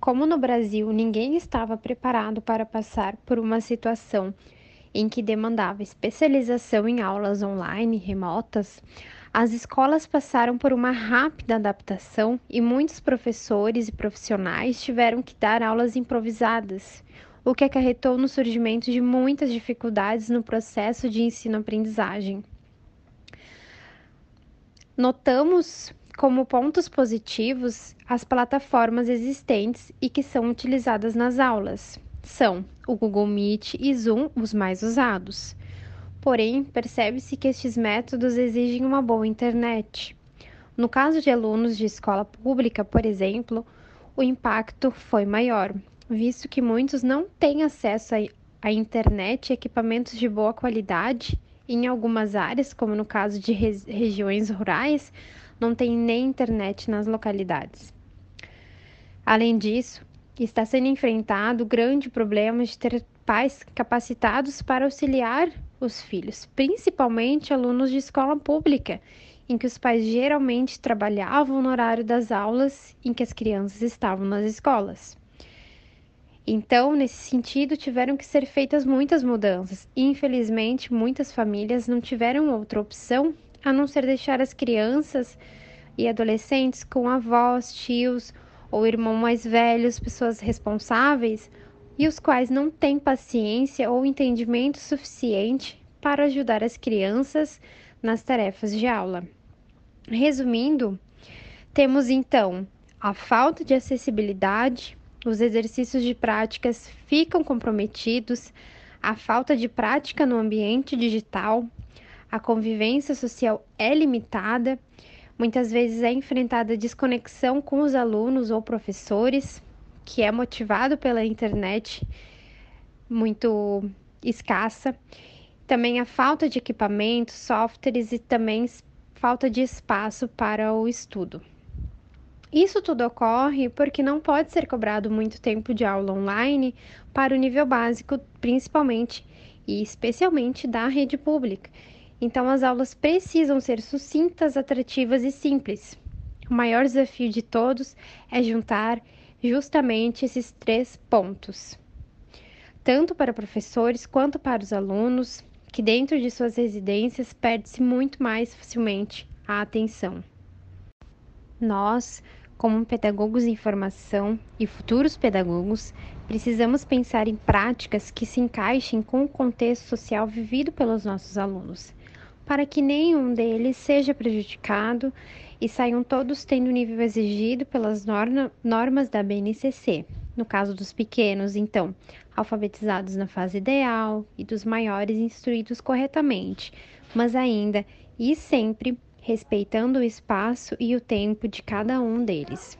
Como no Brasil ninguém estava preparado para passar por uma situação em que demandava especialização em aulas online remotas, as escolas passaram por uma rápida adaptação e muitos professores e profissionais tiveram que dar aulas improvisadas, o que acarretou no surgimento de muitas dificuldades no processo de ensino-aprendizagem. Notamos como pontos positivos as plataformas existentes e que são utilizadas nas aulas. São o Google Meet e Zoom os mais usados. Porém, percebe-se que estes métodos exigem uma boa internet. No caso de alunos de escola pública, por exemplo, o impacto foi maior, visto que muitos não têm acesso à internet e equipamentos de boa qualidade. Em algumas áreas, como no caso de regiões rurais, não tem nem internet nas localidades. Além disso, está sendo enfrentado o grande problema de ter pais capacitados para auxiliar os filhos, principalmente alunos de escola pública, em que os pais geralmente trabalhavam no horário das aulas em que as crianças estavam nas escolas. Então, nesse sentido, tiveram que ser feitas muitas mudanças. Infelizmente, muitas famílias não tiveram outra opção a não ser deixar as crianças e adolescentes com avós, tios ou irmãos mais velhos, pessoas responsáveis e os quais não têm paciência ou entendimento suficiente para ajudar as crianças nas tarefas de aula. Resumindo, temos então a falta de acessibilidade, os exercícios de práticas ficam comprometidos, a falta de prática no ambiente digital, a convivência social é limitada, muitas vezes é enfrentada desconexão com os alunos ou professores, que é motivado pela internet muito escassa, também a falta de equipamentos, softwares e também falta de espaço para o estudo. Isso tudo ocorre porque não pode ser cobrado muito tempo de aula online para o nível básico, principalmente e especialmente da rede pública. Então, as aulas precisam ser sucintas, atrativas e simples. O maior desafio de todos é juntar justamente esses três pontos, tanto para professores quanto para os alunos, que dentro de suas residências perde-se muito mais facilmente a atenção. Nós, como pedagogos em formação e futuros pedagogos, precisamos pensar em práticas que se encaixem com o contexto social vivido pelos nossos alunos, para que nenhum deles seja prejudicado e saiam todos tendo o nível exigido pelas normas da BNCC. No caso dos pequenos, então, alfabetizados na fase ideal e dos maiores instruídos corretamente, mas ainda e sempre respeitando o espaço e o tempo de cada um deles.